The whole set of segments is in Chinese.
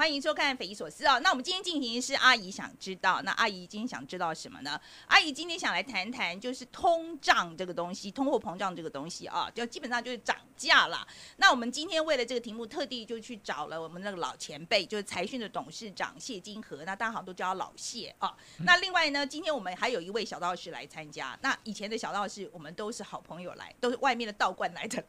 欢迎收看《匪夷所思》哦。那我们今天进行是阿姨想知道，那阿姨今天想知道什么呢？阿姨今天想来谈谈，就是通胀这个东西，通货膨胀这个东西啊，就基本上就是涨价啦。那我们今天为了这个题目，特地就去找了我们那个老前辈，就是财讯的董事长谢金河，那大家好像都叫他老谢啊。那另外呢，今天我们还有一位小道士来参加。那以前的小道士，我们都是好朋友来，都是外面的道观来的。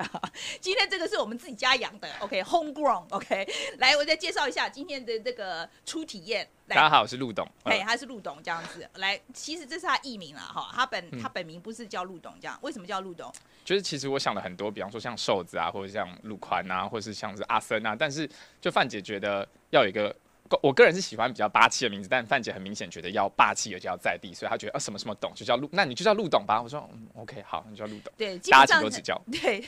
今天这个是我们自己家养的，OK，homegrown，OK。来，我再介绍一下今天的这个初体验。大家好，我是陆董。对，他是陆董这样子。来，其实这是他艺名了哈，他本他本名不是叫陆董这样，为什么叫陆董？就是其实我想了很多，比方说像瘦子啊，或者像陆宽啊，或者是像是阿森啊，但是就范姐觉得要有一个。我个人是喜欢比较霸气的名字，但范姐很明显觉得要霸气而且要在地，所以她觉得啊什么什么董就叫陆，那你就叫陆董吧。我说嗯 OK 好，你叫陆董。对，大家请多指教。对，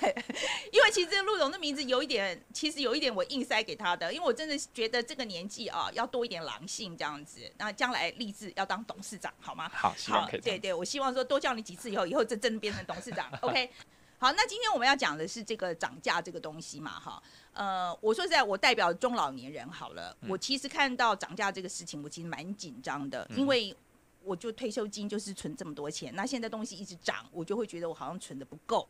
因为其实陆董的名字有一点，其实有一点我硬塞给他的，因为我真的觉得这个年纪啊要多一点狼性这样子，那将来立志要当董事长好吗？好，希望可以。对对，我希望说多叫你几次以后，以后真真变成董事长。OK。好，那今天我们要讲的是这个涨价这个东西嘛，哈，呃，我说实在，我代表中老年人好了，我其实看到涨价这个事情，我其实蛮紧张的，因为我就退休金就是存这么多钱，那现在东西一直涨，我就会觉得我好像存的不够。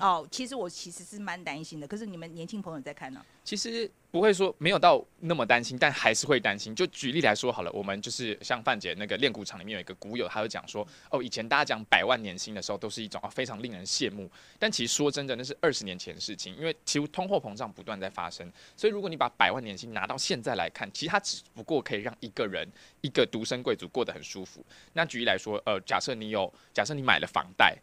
哦，其实我其实是蛮担心的，可是你们年轻朋友在看呢。其实不会说没有到那么担心，但还是会担心。就举例来说好了，我们就是像范姐那个练鼓场里面有一个鼓友，他就讲说，哦，以前大家讲百万年薪的时候，都是一种啊非常令人羡慕。但其实说真的，那是二十年前的事情，因为其实通货膨胀不断在发生。所以如果你把百万年薪拿到现在来看，其实它只不过可以让一个人一个独身贵族过得很舒服。那举例来说，呃，假设你有，假设你买了房贷。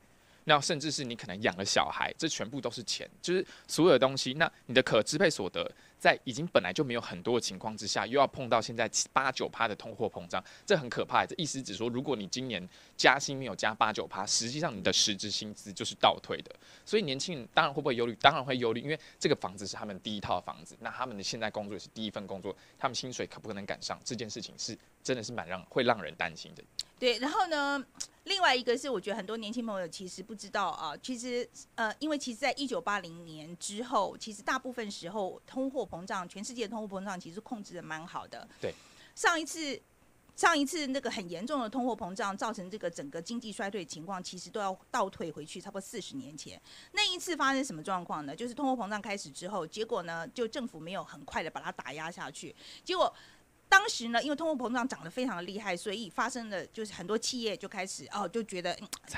那甚至是你可能养了小孩，这全部都是钱，就是所有的东西。那你的可支配所得，在已经本来就没有很多的情况之下，又要碰到现在七八九趴的通货膨胀，这很可怕。这意思只说，如果你今年加薪没有加八九趴，实际上你的实质薪资就是倒退的。所以年轻人当然会不会忧虑？当然会忧虑，因为这个房子是他们第一套房子，那他们的现在工作也是第一份工作，他们薪水可不可能赶上？这件事情是真的是蛮让会让人担心的。对，然后呢，另外一个是我觉得很多年轻朋友其实不知道啊，其实呃，因为其实在一九八零年之后，其实大部分时候通货膨胀，全世界通货膨胀其实控制的蛮好的。对，上一次上一次那个很严重的通货膨胀，造成这个整个经济衰退情况，其实都要倒退回去差不多四十年前。那一次发生什么状况呢？就是通货膨胀开始之后，结果呢，就政府没有很快的把它打压下去，结果。当时呢，因为通货膨胀涨得非常的厉害，所以发生的就是很多企业就开始哦，就觉得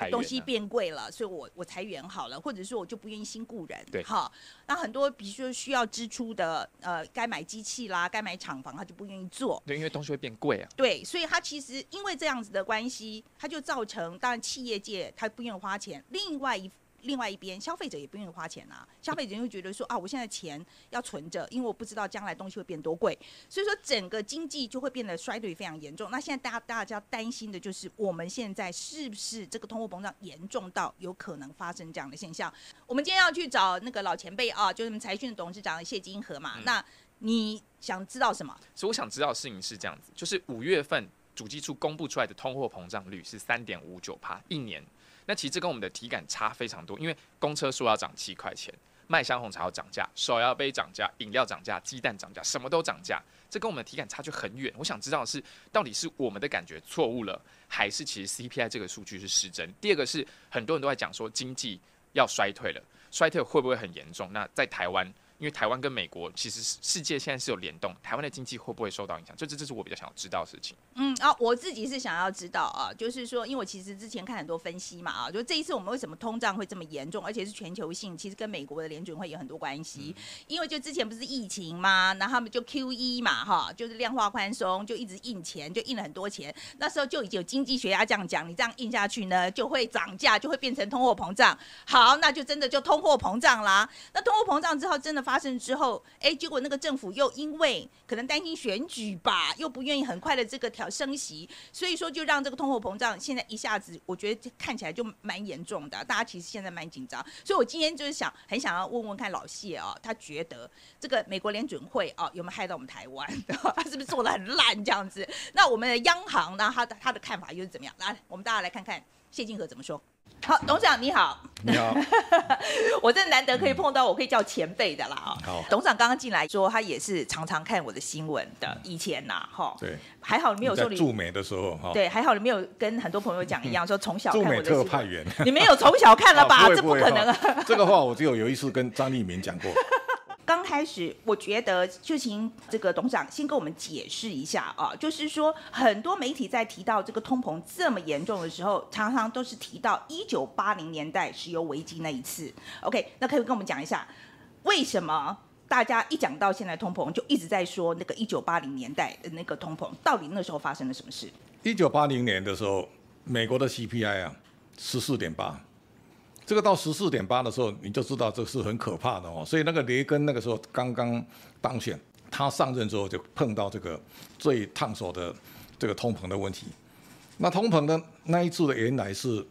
东西变贵了，所以我我裁员好了，或者说我就不愿意新雇人，对，好，那很多比如说需要支出的，呃，该买机器啦，该买厂房，他就不愿意做，对，因为东西会变贵啊，对，所以他其实因为这样子的关系，他就造成当然企业界他不愿意花钱，另外一。另外一边，消费者也不愿意花钱啊。消费者会觉得说啊，我现在钱要存着，因为我不知道将来东西会变多贵，所以说整个经济就会变得衰退非常严重。那现在大家大家担心的就是，我们现在是不是这个通货膨胀严重到有可能发生这样的现象？我们今天要去找那个老前辈啊，就是财讯董事长谢金河嘛。那你想知道什么？所以我想知道的事情是这样子，就是五月份主计处公布出来的通货膨胀率是三点五九帕一年。那其实跟我们的体感差非常多，因为公车说要涨七块钱，麦香红茶要涨价，手摇杯涨价，饮料涨价，鸡蛋涨价，什么都涨价，这跟我们的体感差距很远。我想知道的是，到底是我们的感觉错误了，还是其实 CPI 这个数据是失真？第二个是很多人都在讲说经济要衰退了，衰退会不会很严重？那在台湾。因为台湾跟美国其实世界现在是有联动，台湾的经济会不会受到影响？这这这是我比较想要知道的事情。嗯啊，我自己是想要知道啊，就是说，因为我其实之前看很多分析嘛啊，就这一次我们为什么通胀会这么严重，而且是全球性，其实跟美国的联准会有很多关系。因为就之前不是疫情嘛，然后他们就 Q E 嘛哈，就是量化宽松，就一直印钱，就印了很多钱。那时候就已经有经济学家这样讲，你这样印下去呢，就会涨价，就会变成通货膨胀。好，那就真的就通货膨胀啦。那通货膨胀之后，真的发生之后。哎，结果那个政府又因为可能担心选举吧，又不愿意很快的这个调升息，所以说就让这个通货膨胀现在一下子，我觉得看起来就蛮严重的。大家其实现在蛮紧张，所以我今天就是想很想要问问看老谢哦，他觉得这个美国联准会哦有没有害到我们台湾？他是不是做的很烂这样子？那我们的央行呢，他的他的看法又是怎么样？来，我们大家来看看谢金河怎么说。好，董事长你好，你好，我真的难得可以碰到我可以叫前辈的啦啊。好董事长刚刚进来说，他也是常常看我的新闻的，以前呐，哈，对，还好你没有说你。驻美的时候哈，对，还好你没有跟很多朋友讲一样，说从小驻 美看我的。特派员，你没有从小看了吧？这不可能啊！这个话我只有有一次跟张立民讲过，刚开始，我觉得就请这个董事长先跟我们解释一下啊，就是说很多媒体在提到这个通膨这么严重的时候，常常都是提到一九八零年代石油危机那一次。OK，那可以跟我们讲一下，为什么大家一讲到现在通膨，就一直在说那个一九八零年代的那个通膨，到底那时候发生了什么事？一九八零年的时候，美国的 CPI 啊十四点八，这个到十四点八的时候，你就知道这是很可怕的哦。所以那个雷根那个时候刚刚当选，他上任之后就碰到这个最烫手的这个通膨的问题。那通膨的那一次的原来是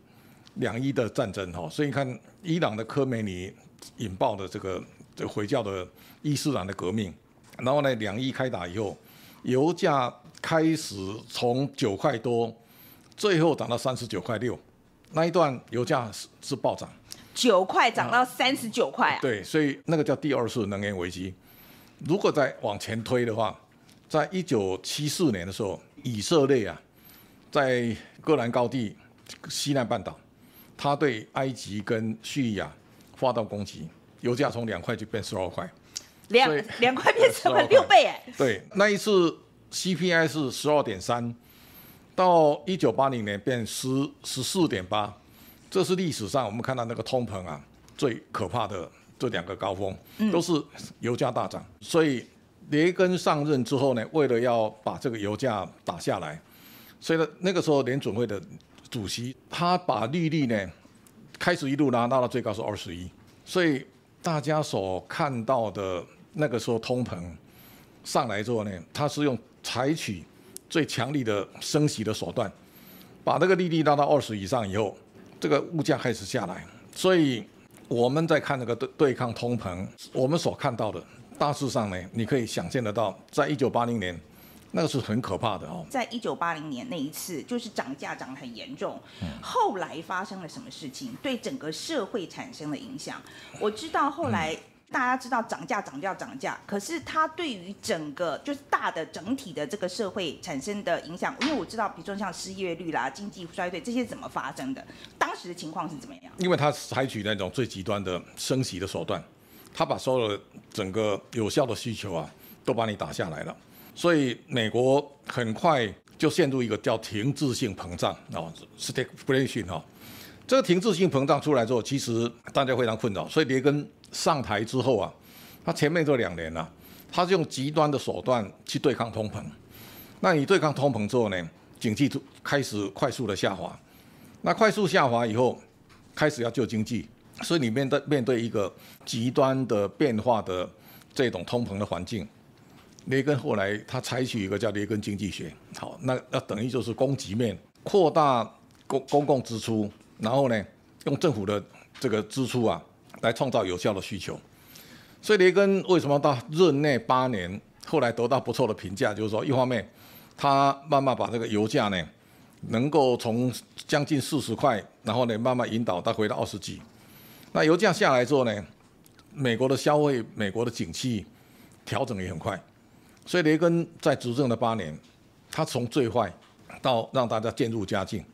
两伊的战争哈，所以你看伊朗的科梅尼引爆的这个这回教的伊斯兰的革命，然后呢两伊开打以后，油价开始从九块多，最后涨到三十九块六，那一段油价是是暴涨。九块涨到三十九块啊！对，所以那个叫第二次能源危机。如果再往前推的话，在一九七四年的时候，以色列啊，在戈兰高地西南半岛，他对埃及跟叙利亚发动攻击，油价从两块就变十二块。两两块变成了12六倍哎！对，那一次 CPI 是十二点三，到一九八零年变十十四点八，这是历史上我们看到那个通膨啊最可怕的这两个高峰，都是油价大涨。所以雷根上任之后呢，为了要把这个油价打下来，所以呢那个时候联准会的主席他把利率呢开始一路拉拉到最高是二十一，所以大家所看到的那个时候通膨上来之后呢，他是用采取最强力的升息的手段，把这个利率拉到二十以上以后，这个物价开始下来。所以我们在看那个对对抗通膨，我们所看到的大致上呢，你可以想象得到，在一九八零年，那个是很可怕的哦。在一九八零年那一次，就是涨价涨得很严重。嗯后来发生了什么事情，对整个社会产生了影响？我知道后来大家知道涨价、涨价、涨价，可是它对于整个就是大的整体的这个社会产生的影响，因为我知道，比如说像失业率啦、经济衰退这些怎么发生的，当时的情况是怎么样？因为他采取那种最极端的升息的手段，他把所有的整个有效的需求啊，都把你打下来了。所以美国很快就陷入一个叫停滞性膨胀哦，stagflation 哈。这个停滞性膨胀出来之后，其实大家非常困扰。所以雷根上台之后啊，他前面这两年啊，他是用极端的手段去对抗通膨。那你对抗通膨之后呢，经济就开始快速的下滑。那快速下滑以后，开始要救经济，所以你面对面对一个极端的变化的这种通膨的环境，雷根后来他采取一个叫雷根经济学，好，那那等于就是供给面扩大公公共支出，然后呢，用政府的这个支出啊，来创造有效的需求。所以雷根为什么到任内八年，后来得到不错的评价，就是说一方面，他慢慢把这个油价呢。能够从将近四十块，然后呢慢慢引导它回到二十几。那油价下来之后呢，美国的消费、美国的景气调整也很快。所以雷根在执政的八年，他从最坏到让大家渐入佳境。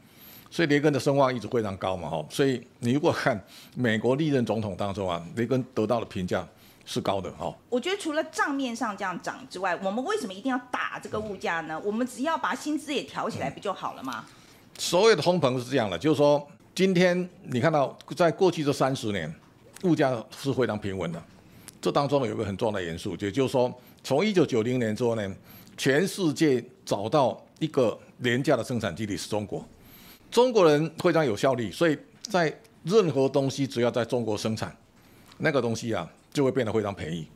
所以雷根的声望一直非常高嘛，哈。所以你如果看美国历任总统当中啊，雷根得到的评价是高的，哈。我觉得除了账面上这样涨之外，我们为什么一定要打这个物价呢？我们只要把薪资也调起来不就好了吗？所有的通膨是这样的，就是说，今天你看到在过去这三十年，物价是非常平稳的。这当中有一个很重要的元素，也就是说，从一九九零年之后呢，全世界找到一个廉价的生产基地是中国。中国人非常有效率，所以在任何东西只要在中国生产，那个东西啊就会变得非常便宜。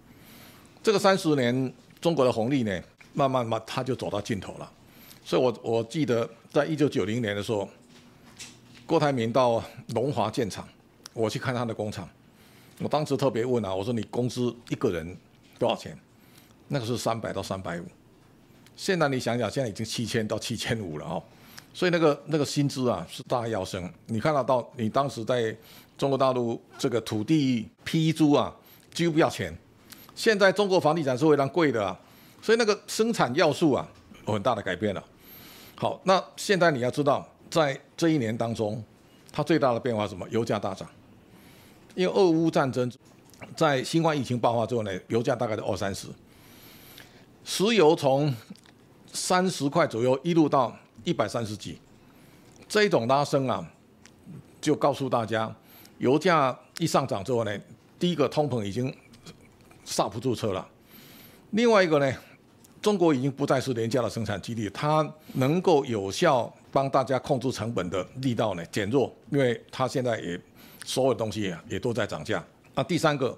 这个三十年中国的红利呢，慢慢慢它就走到尽头了。所以我我记得在一九九零年的时候，郭台铭到龙华建厂，我去看他的工厂，我当时特别问啊，我说你工资一个人多少钱？那个是三百到三百五，现在你想想，现在已经七千到七千五了哦。所以那个那个薪资啊是大要升。你看得到，你当时在中国大陆这个土地批租啊，几乎不要钱。现在中国房地产是非常贵的啊，所以那个生产要素啊有很大的改变了。好，那现在你要知道，在这一年当中，它最大的变化是什么？油价大涨，因为俄乌战争，在新冠疫情爆发之后呢，油价大概在二三十，石油从三十块左右一路到一百三十几，这种拉升啊，就告诉大家，油价一上涨之后呢，第一个通膨已经刹不住车了，另外一个呢。中国已经不再是廉价的生产基地，它能够有效帮大家控制成本的力道呢减弱，因为它现在也所有东西也都在涨价。那第三个，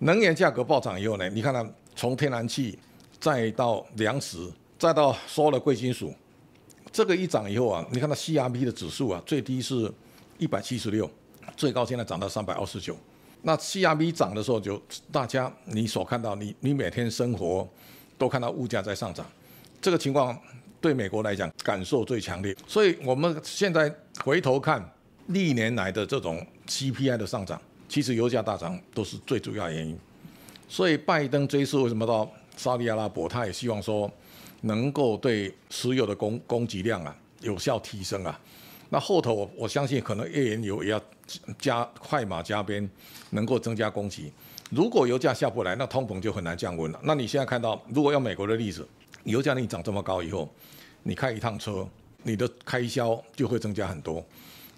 能源价格暴涨以后呢，你看它从天然气再到粮食，再到所有的贵金属，这个一涨以后啊，你看它 C R P 的指数啊，最低是一百七十六，最高现在涨到三百二十九。那 C R P 涨的时候，就大家你所看到，你你每天生活。都看到物价在上涨，这个情况对美国来讲感受最强烈。所以我们现在回头看历年来的这种 CPI 的上涨，其实油价大涨都是最主要原因。所以拜登这一次为什么到沙特阿拉伯，他也希望说能够对石油的供供给量啊有效提升啊。那后头我我相信可能页岩油也要加快马加鞭，能够增加供给。如果油价下不来，那通膨就很难降温了。那你现在看到，如果用美国的例子，油价你涨这么高以后，你开一趟车，你的开销就会增加很多。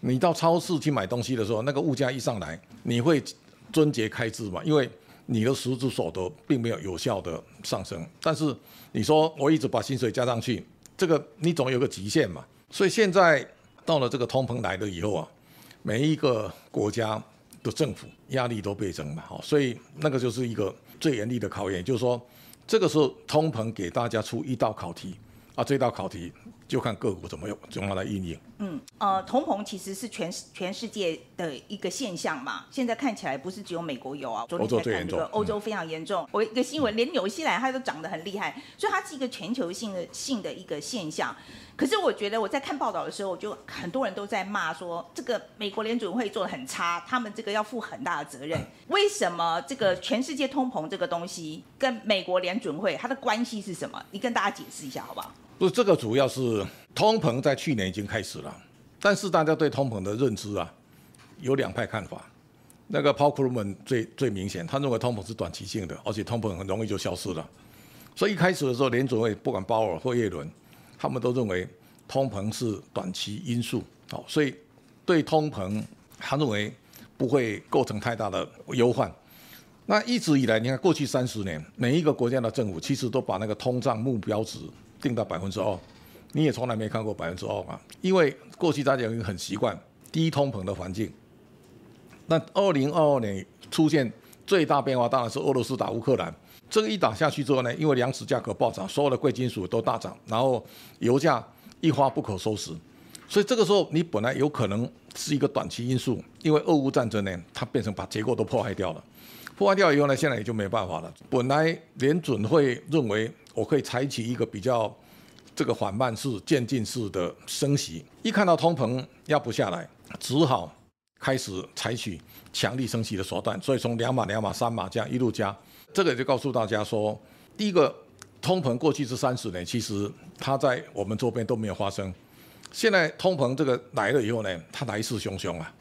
你到超市去买东西的时候，那个物价一上来，你会遵节开支嘛？因为你的实质所得并没有有效的上升。但是你说我一直把薪水加上去，这个你总有个极限嘛。所以现在到了这个通膨来了以后啊，每一个国家。的政府压力都倍增嘛，好，所以那个就是一个最严厉的考验，就是说，这个时候通膨给大家出一道考题，啊，这道考题就看个股怎么用，怎么来应用。嗯，呃，通膨其实是全全世界的一个现象嘛，现在看起来不是只有美国有啊，欧洲最严重，欧洲非常严重。我一个新闻，连纽西兰它都涨得很厉害，所以它是一个全球性的性的一个现象。可是我觉得我在看报道的时候，我就很多人都在骂说，这个美国联准会做的很差，他们这个要负很大的责任。为什么这个全世界通膨这个东西跟美国联准会它的关系是什么？你跟大家解释一下好不好？不是这个，主要是通膨在去年已经开始了，但是大家对通膨的认知啊，有两派看法。那个 Paul Krugman 最最明显，他认为通膨是短期性的，而且通膨很容易就消失了。所以一开始的时候，联准会不管鲍尔或耶伦。他们都认为通膨是短期因素，好，所以对通膨，他认为不会构成太大的忧患。那一直以来，你看过去三十年，每一个国家的政府其实都把那个通胀目标值定到百分之二，你也从来没看过百分之二嘛，因为过去大家已经很习惯低通膨的环境。那二零二二年出现最大变化，当然是俄罗斯打乌克兰。这个一打下去之后呢，因为粮食价格暴涨，所有的贵金属都大涨，然后油价一发不可收拾，所以这个时候你本来有可能是一个短期因素，因为俄乌战争呢，它变成把结构都破坏掉了，破坏掉以后呢，现在也就没办法了。本来联准会认为我可以采取一个比较这个缓慢式、渐进式的升息，一看到通膨压不下来，只好开始采取强力升息的手段，所以从两码、两码、三码这样一路加。这个就告诉大家说，第一个，通膨过去这三十年，其实它在我们周边都没有发生。现在通膨这个来了以后呢，它来势汹汹啊，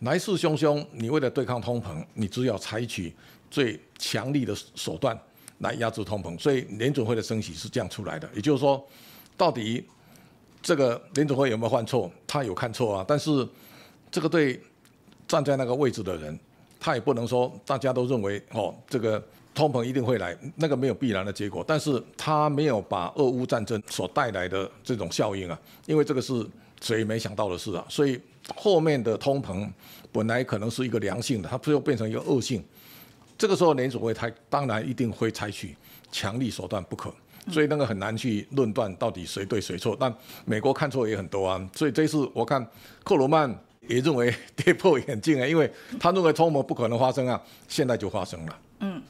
来势汹汹。你为了对抗通膨，你只要采取最强力的手段来压制通膨。所以联准会的升息是这样出来的。也就是说，到底这个联准会有没有犯错？他有看错啊，但是这个对站在那个位置的人，他也不能说大家都认为哦这个。通膨一定会来，那个没有必然的结果，但是他没有把俄乌战争所带来的这种效应啊，因为这个是谁没想到的事啊，所以后面的通膨本来可能是一个良性的，它最后变成一个恶性，这个时候联储会它当然一定会采取强力手段不可，所以那个很难去论断到底谁对谁错，但美国看错也很多啊，所以这次我看克罗曼也认为跌破眼镜啊，因为他认为通膨不可能发生啊，现在就发生了，嗯。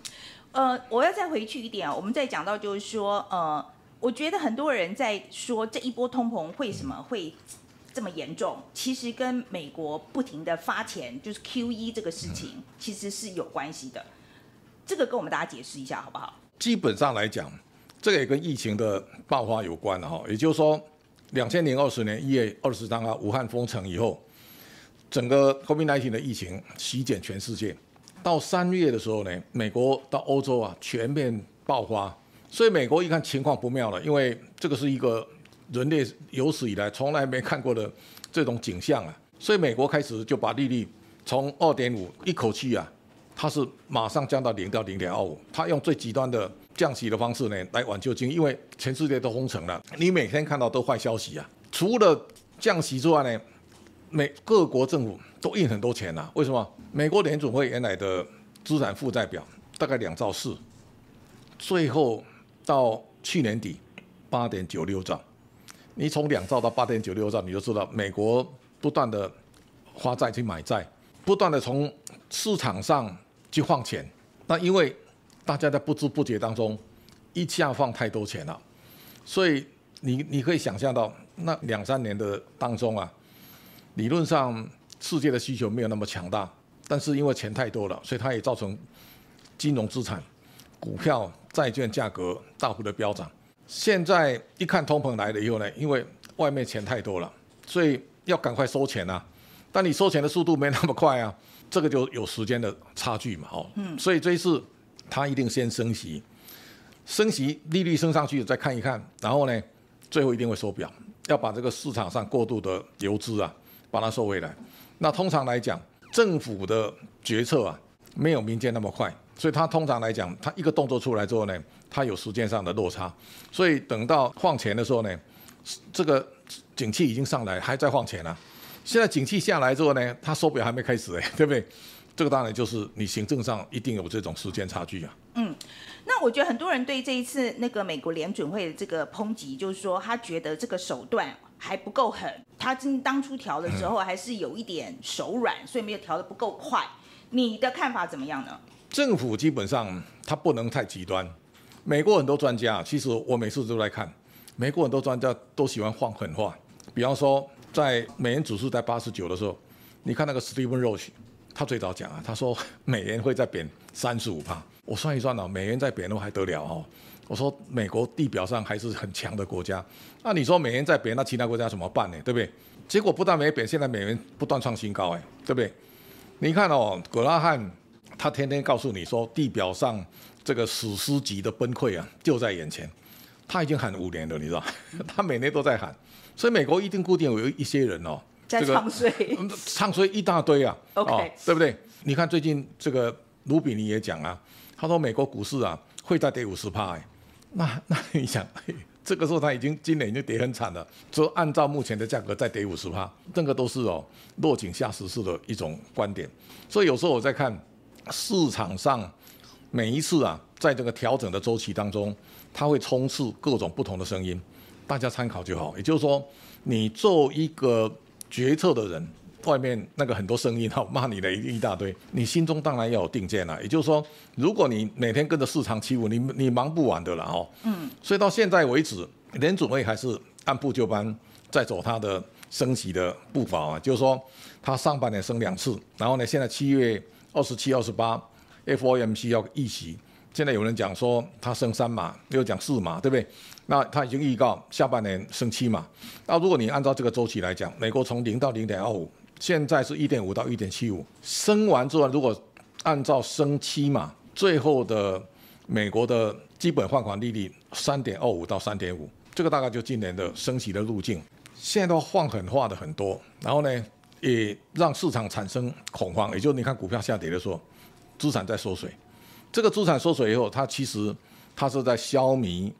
呃，我要再回去一点啊，我们再讲到就是说，呃，我觉得很多人在说这一波通膨为什么会这么严重，其实跟美国不停的发钱，就是 Q E 这个事情，其实是有关系的。这个跟我们大家解释一下好不好？基本上来讲，这个也跟疫情的爆发有关哈。也就是说，两千零二十年一月二十三号武汉封城以后，整个 COVID-19 的疫情席卷全世界。到三月的时候呢，美国到欧洲啊全面爆发，所以美国一看情况不妙了，因为这个是一个人类有史以来从来没看过的这种景象啊，所以美国开始就把利率从二点五一口气啊，它是马上降到零到零点二五，它用最极端的降息的方式呢来挽救经济，因为全世界都封城了，你每天看到都坏消息啊，除了降息之外呢，美各国政府都印很多钱呐，为什么？美国联准会原来的资产负债表大概两兆四，最后到去年底八点九六兆。你从两兆到八点九六兆，你就知道美国不断的花债去买债，不断的从市场上去放钱。那因为大家在不知不觉当中一下放太多钱了，所以你你可以想象到那两三年的当中啊，理论上世界的需求没有那么强大。但是因为钱太多了，所以它也造成金融资产、股票、债券价格大幅的飙涨。现在一看通膨来了以后呢，因为外面钱太多了，所以要赶快收钱啊。但你收钱的速度没那么快啊，这个就有时间的差距嘛，哦。嗯。所以这一次它一定先升息，升息利率升上去再看一看，然后呢，最后一定会收表，要把这个市场上过度的游资啊，把它收回来。那通常来讲，政府的决策啊，没有民间那么快，所以它通常来讲，它一个动作出来之后呢，它有时间上的落差，所以等到放钱的时候呢，这个景气已经上来，还在放钱啊。现在景气下来之后呢，它手表还没开始哎，对不对？这个当然就是你行政上一定有这种时间差距啊。嗯，那我觉得很多人对这一次那个美国联准会的这个抨击，就是说他觉得这个手段。还不够狠，他真当初调的时候还是有一点手软，所以没有调的不够快。你的看法怎么样呢？政府基本上他不能太极端。美国很多专家，其实我每次都在看，美国很多专家都喜欢放狠话。比方说，在美元指数在八十九的时候，你看那个 Stephen Roach，他最早讲啊，他说美元会再贬三十五帕。我算一算呢，美元再贬的话还得了哦。我说美国地表上还是很强的国家，那你说美元在贬，那其他国家怎么办呢？对不对？结果不但没贬，现在美元不断创新高，哎，对不对？你看哦，葛拉汉他天天告诉你说，地表上这个史诗级的崩溃啊就在眼前，他已经喊五年了，你知道？他每年都在喊，所以美国一定固定有一些人哦，在唱衰，唱衰一大堆啊，OK，对不对？你看最近这个卢比尼也讲啊，他说美国股市啊会再跌五十趴，哎。那 那你想，这个时候他已经今年已经跌很惨了，说按照目前的价格再跌五十趴，这个都是哦落井下石式的一种观点。所以有时候我在看市场上每一次啊，在这个调整的周期当中，它会充斥各种不同的声音，大家参考就好。也就是说，你做一个决策的人。外面那个很多声音哈，骂你的一一大堆，你心中当然要有定见了。也就是说，如果你每天跟着市场起舞，你你忙不完的了哦。嗯。所以到现在为止，联准会还是按部就班在走它的升息的步伐啊。就是说，它上半年升两次，然后呢，现在七月二十七、二十八，FOMC 要议息，现在有人讲说它升三码，又讲四码，对不对？那它已经预告下半年升七嘛。那如果你按照这个周期来讲，美国从零到零点二五。现在是一点五到一点七五，升完之后，如果按照升期嘛，最后的美国的基本放款利率三点二五到三点五，这个大概就今年的升息的路径。现在都放狠话的很多，然后呢，也让市场产生恐慌，也就是你看股票下跌的时候，资产在缩水。这个资产缩水以后，它其实它是在消弭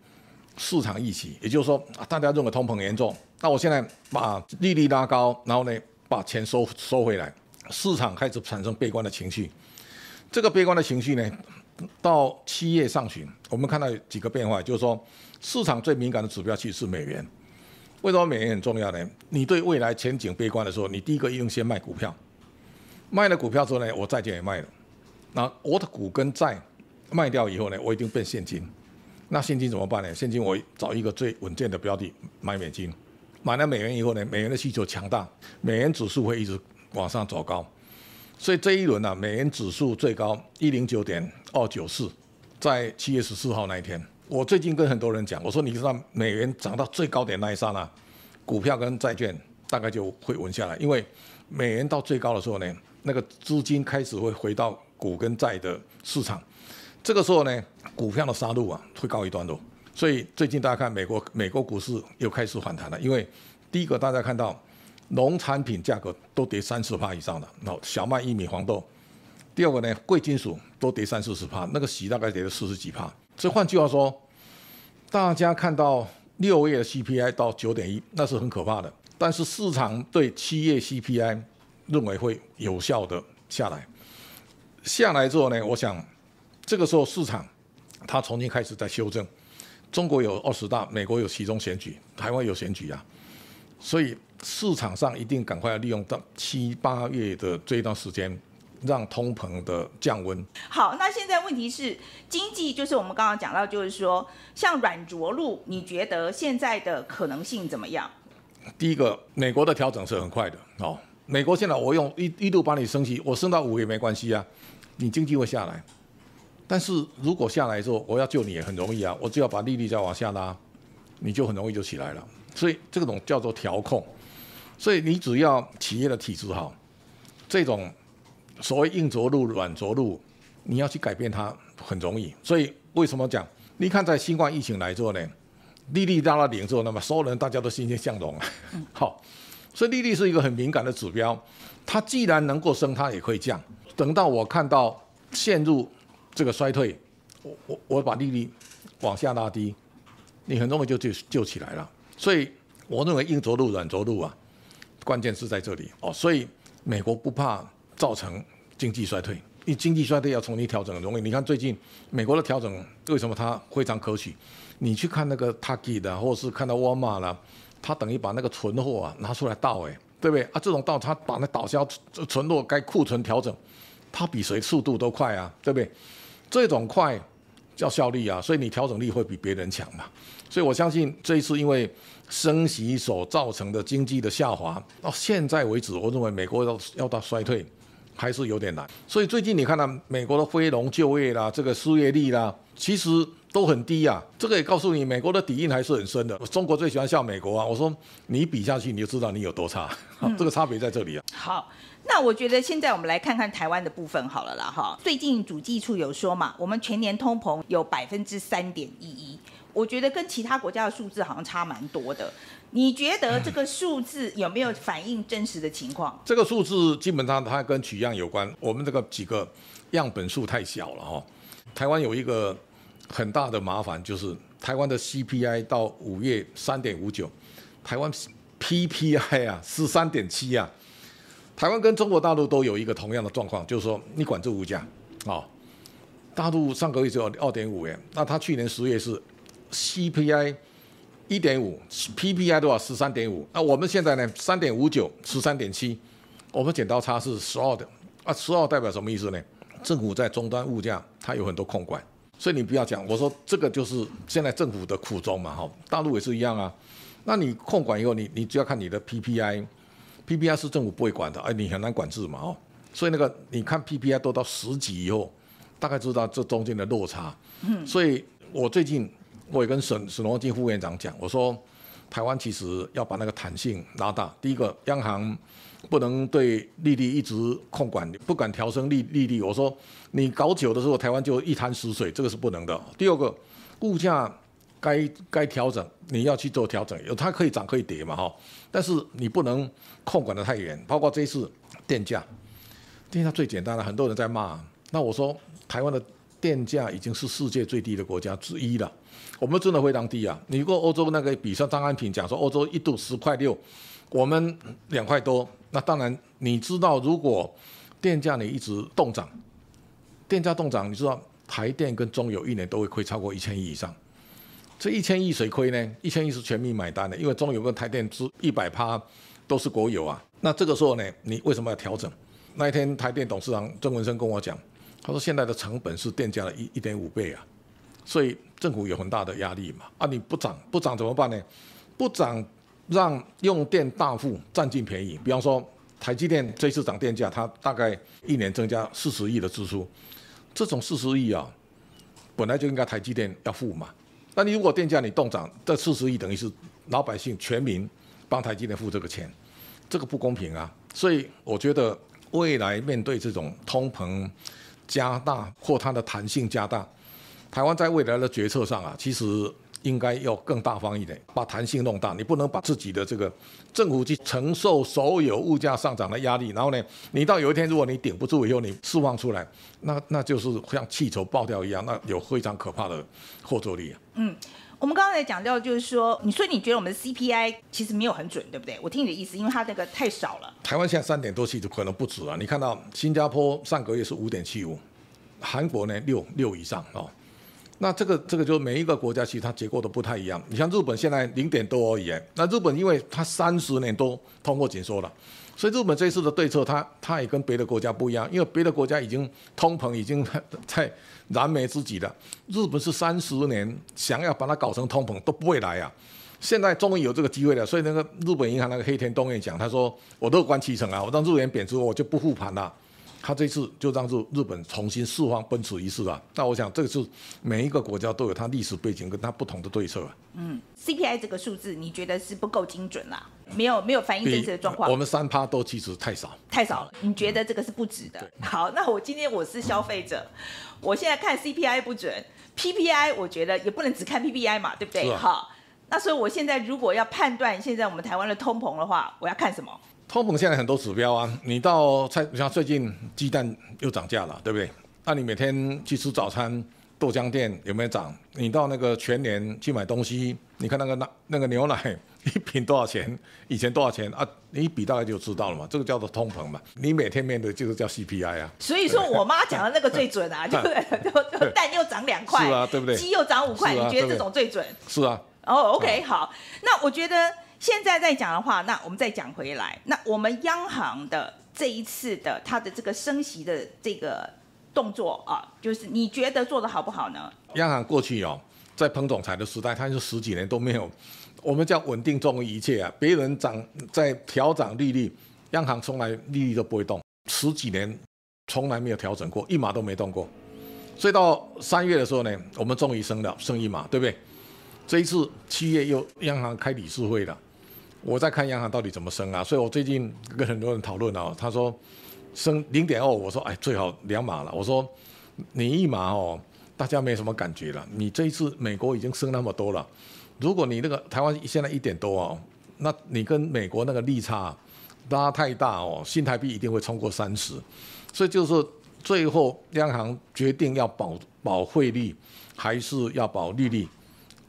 市场预期，也就是说，大家认为通膨严重，那我现在把利率拉高，然后呢？把钱收收回来，市场开始产生悲观的情绪。这个悲观的情绪呢，到七月上旬，我们看到几个变化，就是说市场最敏感的指标其实是美元。为什么美元很重要呢？你对未来前景悲观的时候，你第一个一定先卖股票。卖了股票之后呢，我债券也卖了。那我的股跟债卖掉以后呢，我一定变现金。那现金怎么办呢？现金我找一个最稳健的标的买美金，买了美元以后呢，美元的需求强大，美元指数会一直往上走高。所以这一轮呢、美元指数最高一零九点二九四，在七月十四号那一天，我最近跟很多人讲，我说你知道美元涨到最高点那一刹那，股票跟债券大概就会稳下来，因为美元到最高的时候呢，那个资金开始会回到股跟债的市场，这个时候呢，股票的杀戮啊会告一段落。所以最近大家看美国美国股市又开始反弹了，因为第一个大家看到农产品价格都跌三十趴以上的，然后小麦、玉米、黄豆。第二个呢，贵金属都跌三四十趴，那个锡大概跌了四十几趴。所以换句话说，大家看到六月的 CPI 到九点一，那是很可怕的。但是市场对七月 CPI 认为会有效的下来，下来之后呢，我想这个时候市场它重新开始在修正。中国有二十大，美国有其中选举，台湾有选举啊，所以市场上一定赶快要利用到七八月的这一段时间，让通膨的降温。好，那现在问题是经济，就是我们刚刚讲到，就是说像软着陆，你觉得现在的可能性怎么样？第一个，美国的调整是很快的哦。美国现在我用一一度把你升息，我升到五也没关系啊，你经济会下来。但是如果下来之后，我要救你也很容易啊，我只要把利率再往下拉，你就很容易就起来了。所以这种叫做调控。所以你只要企业的体制好，这种所谓硬着陆、软着陆，你要去改变它很容易。所以为什么讲？你看在新冠疫情来之后呢，利率到了零之后，那么所有人大家都欣欣向荣啊。好，所以利率是一个很敏感的指标，它既然能够升，它也可以降。等到我看到陷入这个衰退，我我我把利率往下拉低，你很容易就就就起来了。所以我认为硬着陆、软着陆啊，关键是在这里哦。所以美国不怕造成经济衰退，因为经济衰退要重新调整容易。你看最近美国的调整为什么它非常可取？你去看那个 Target 的，或者是看到沃尔玛了，它等于把那个存货啊拿出来倒，哎，对不对啊？这种倒，它把那倒销存存货该库存调整，它比谁速度都快啊，对不对？这种快叫效率啊，所以你调整力会比别人强嘛。所以我相信这一次因为升息所造成的经济的下滑，到现在为止，我认为美国要要到衰退还是有点难。所以最近你看到美国的非农就业啦，这个失业率啦，其实都很低啊。这个也告诉你，美国的底蕴还是很深的。中国最喜欢笑美国啊，我说你比下去你就知道你有多差，这个差别在这里啊。好，那我觉得现在我们来看看台湾的部分好了啦，哈。最近主计处有说嘛，我们全年通膨有百分之三点一一，我觉得跟其他国家的数字好像差蛮多的。你觉得这个数字有没有反映真实的情况？这个数字基本上它跟取样有关，我们这个几个样本数太小了哈。台湾有一个很大的麻烦，就是台湾的 CPI 到五月三点五九，台湾 PPI 啊十三点七啊。台湾跟中国大陆都有一个同样的状况，就是说你管住物价啊、大陆上个月只有二点五元，那它去年十月是 CPI 一点五，PPI 多少十三点五，那我们现在呢三点五九十三点七，我们剪刀差是十二的啊，十二代表什么意思呢？政府在终端物价它有很多控管，所以你不要讲，我说这个就是现在政府的苦衷嘛，哈，大陆也是一样啊。那你控管以后，你你只要看你的 PPI PPI 是政府不会管的，哎，你很难管制嘛，哦，所以那个你看 PPI 都到十几以后，大概知道这中间的落差。嗯，所以我最近我也跟沈沈荣金副院长讲，我说台湾其实要把那个弹性拉大。第一个，央行不能对利率一直控管，不敢调升利利率。我说你搞久的时候，台湾就一潭死水，这个是不能的。第二个，物价该该调整，你要去做调整，有它可以涨可以跌嘛哈，但是你不能控管的太严。包括这一次电价，电价最简单了，很多人在骂。那我说台湾的电价已经是世界最低的国家之一了，我们真的非常低啊！你如果欧洲那个比上张安平讲说欧洲一度十块六，我们两块多，那当然你知道，如果电价你一直动涨，电价动涨，你知道台电跟中油一年都会亏超过一千亿以上。这一千亿谁亏呢？一千亿是全民买单的，因为中油跟台电之一百趴都是国有啊。那这个时候呢，你为什么要调整？那一天台电董事长曾文生跟我讲，他说现在的成本是电价的一一点五倍啊，所以政府有很大的压力嘛。啊，你不涨不涨怎么办呢？不涨让用电大户占尽便宜。比方说台积电这次涨电价，它大概一年增加四十亿的支出，这种四十亿啊，本来就应该台积电要付嘛。那你如果电价你动涨，这四十亿等于是老百姓全民帮台积电付这个钱，这个不公平啊！所以我觉得未来面对这种通膨加大或它的弹性加大，台湾在未来的决策上啊，其实应该要更大方一点，把弹性弄大。你不能把自己的这个政府去承受所有物价上涨的压力，然后呢，你到有一天如果你顶不住以后，你释放出来，那那就是像气球爆掉一样，那有非常可怕的后坐力啊。嗯，我们刚刚才讲到，就是说，你说你觉得我们的 CPI 其实没有很准，对不对？我听你的意思，因为它那个太少了。台湾现在三点多七就可能不止啊。你看到新加坡上个月是五点七五，韩国呢六六以上哦。那这个这个就每一个国家其实它结构都不太一样。你像日本现在零点多而已，那日本因为它三十年都通过紧缩了，所以日本这次的对策，它它也跟别的国家不一样，因为别的国家已经通膨已经 在燃眉之急了，日本是三十年想要把它搞成通膨都不会来啊。现在终于有这个机会了，所以那个日本银行那个黑田东彦讲，他说我乐观其成啊，我让日元贬值，我就不复盘了。他这次就让日日本重新释放奔驰一式啊！那我想这个是每一个国家都有它历史背景跟它不同的对策啊。嗯，CPI 这个数字你觉得是不够精准啦？没有没有反映这次的状况。我们三趴都其实太少，太少了。你觉得这个是不值的？好，那我今天我是消费者，我现在看 CPI 不准，PPI 我觉得也不能只看 PPI 嘛，对不对？好，那所以我现在如果要判断现在我们台湾的通膨的话，我要看什么？通膨现在很多指标啊，你到菜像最近鸡蛋又涨价了，对不对？那你每天去吃早餐，豆浆店有没有涨？你到那个全年去买东西，你看那个那那个牛奶一瓶多少钱？以前多少钱啊？你一比大概就知道了嘛。这个叫做通膨嘛。你每天面对就是叫 CPI 啊。所以说我妈讲的那个最准啊，对不对？蛋又涨两块，是啊，对不对？鸡又涨五块，你觉得这种最准？是啊。哦，OK，好，那我觉得。现在再讲的话，那我们再讲回来，那我们央行的这一次的它的这个升息的这个动作啊，就是你觉得做的好不好呢？央行过去哦，在彭总裁的时代，它是十几年都没有，我们叫稳定重于一切啊。别人涨在调涨利率，央行从来利率都不会动，十几年从来没有调整过，一码都没动过。所以到三月的时候呢，我们终于升了，升一码，对不对？这一次七月又央行开理事会了。我在看央行到底怎么升啊，所以我最近跟很多人讨论啊，他说升零点二，我说哎最好两码了，我说你一码哦，大家没什么感觉了，你这一次美国已经升那么多了，如果你那个台湾现在一点多哦，那你跟美国那个利差拉太大哦，新台币一定会超过三十，所以就是最后央行决定要保保汇率还是要保利率。